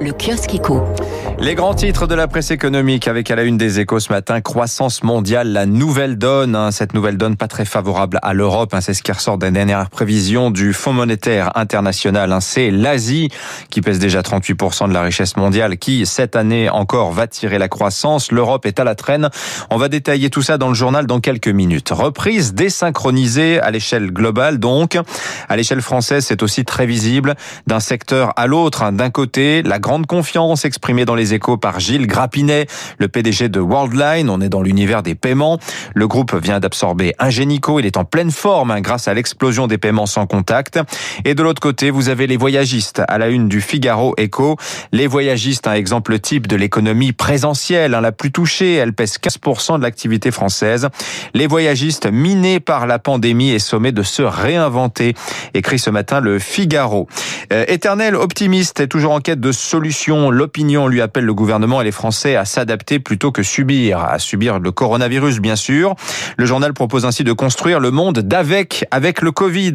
Le kiosque éco. Les grands titres de la presse économique avec à la une des échos ce matin, croissance mondiale, la nouvelle donne. hein. cette nouvelle donne pas très favorable à l'Europe. hein. c'est ce qui ressort des dernières prévisions du Fonds monétaire international. hein. c'est l'Asie qui pèse déjà 38% de la richesse mondiale qui, cette année encore, va tirer la croissance. L'Europe est à la traîne. On va détailler tout ça dans le journal dans quelques minutes. Reprise désynchronisée à l'échelle globale donc. À l'échelle française, c'est aussi très visible d'un secteur à l'autre. D'un côté, la grande confiance exprimée dans les échos par Gilles Grappinet, le PDG de Worldline. On est dans l'univers des paiements. Le groupe vient d'absorber Ingenico. Il est en pleine forme hein, grâce à l'explosion des paiements sans contact. Et de l'autre côté, vous avez les voyagistes à la une du Figaro Echo. Les voyagistes, un exemple type de l'économie présentielle, hein, la plus touchée. Elle pèse 15% de l'activité française. Les voyagistes minés par la pandémie et sommés de se réinventer. Écrit ce matin le Figaro. Euh, éternel optimiste est toujours en quête de solutions. L'opinion lui appelle le gouvernement et les Français à s'adapter plutôt que subir, à subir le coronavirus bien sûr. Le journal propose ainsi de construire le monde d'avec, avec le Covid.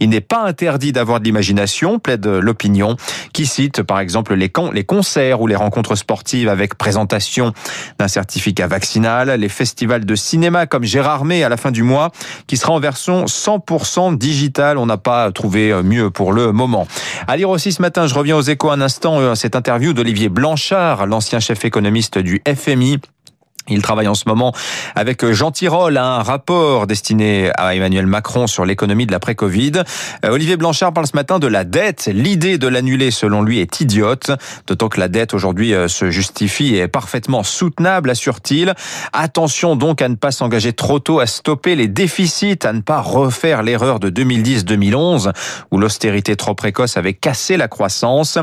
Il n'est pas interdit d'avoir de l'imagination, plaide l'opinion, qui cite par exemple les, con- les concerts ou les rencontres sportives avec présentation d'un certificat vaccinal, les festivals de cinéma comme Gérard May à la fin du mois, qui sera en version 100% digitale. On n'a pas trouvé mieux pour le moment. À lire aussi ce matin, je reviens aux échos un instant, euh, cette interview d'Olivier Blanchard, l'ancien chef économiste du FMI. Il travaille en ce moment avec Jean Tirole, un rapport destiné à Emmanuel Macron sur l'économie de l'après-Covid. Euh, Olivier Blanchard parle ce matin de la dette. L'idée de l'annuler, selon lui, est idiote, d'autant que la dette aujourd'hui euh, se justifie et est parfaitement soutenable, assure-t-il. Attention donc à ne pas s'engager trop tôt à stopper les déficits, à ne pas refaire l'erreur de 2010-2011, où l'austérité trop précoce avait cassé la croissance.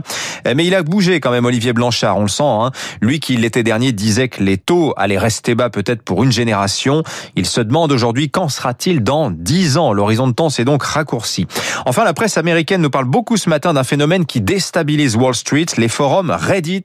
Euh, Mais il a bougé quand même, Olivier Blanchard, on le sent. Hein. Lui qui l'été dernier disait que les taux allaient rester bas peut-être pour une génération, il se demande aujourd'hui quand sera-t-il dans 10 ans. L'horizon de temps s'est donc raccourci. Enfin, la presse américaine nous parle beaucoup ce matin d'un phénomène qui déstabilise Wall Street, les forums Reddit,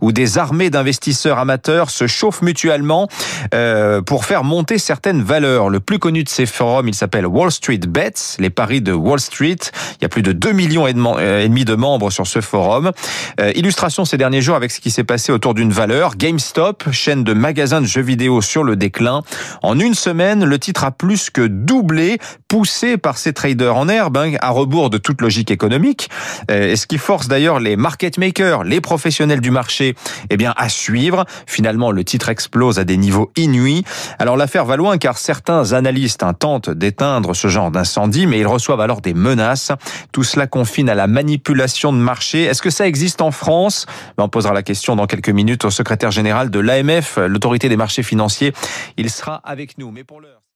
où des armées d'investisseurs amateurs se chauffent mutuellement euh, pour faire monter certaines valeurs. Le plus connu de ces forums, il s'appelle Wall Street Bets, les paris de Wall Street. Il y a plus de 2 millions euh, et demi de membres sur ce forum. Euh, illustration ces derniers jours avec ce qui s'est passé autour d'une valeur. GameStop, chaîne de magasins de jeux vidéo sur le déclin. En une semaine, le titre a plus que doublé, poussé par ces traders en herbe, hein, à rebours de toute logique économique. Euh, ce qui force d'ailleurs les market makers, les professionnels du marché, eh bien, à suivre. Finalement, le titre explose à des niveaux inouïs. Alors l'affaire va loin car certains analystes hein, tentent d'éteindre ce genre d'incendie, mais ils reçoivent alors des menaces. Tout cela confine à la manipulation de marché. Est-ce que ça existe en France? Ben, On posera la question dans quelques minutes au secrétaire général de l'AMF, des marchés financiers. Il sera avec nous. Mais pour l'heure.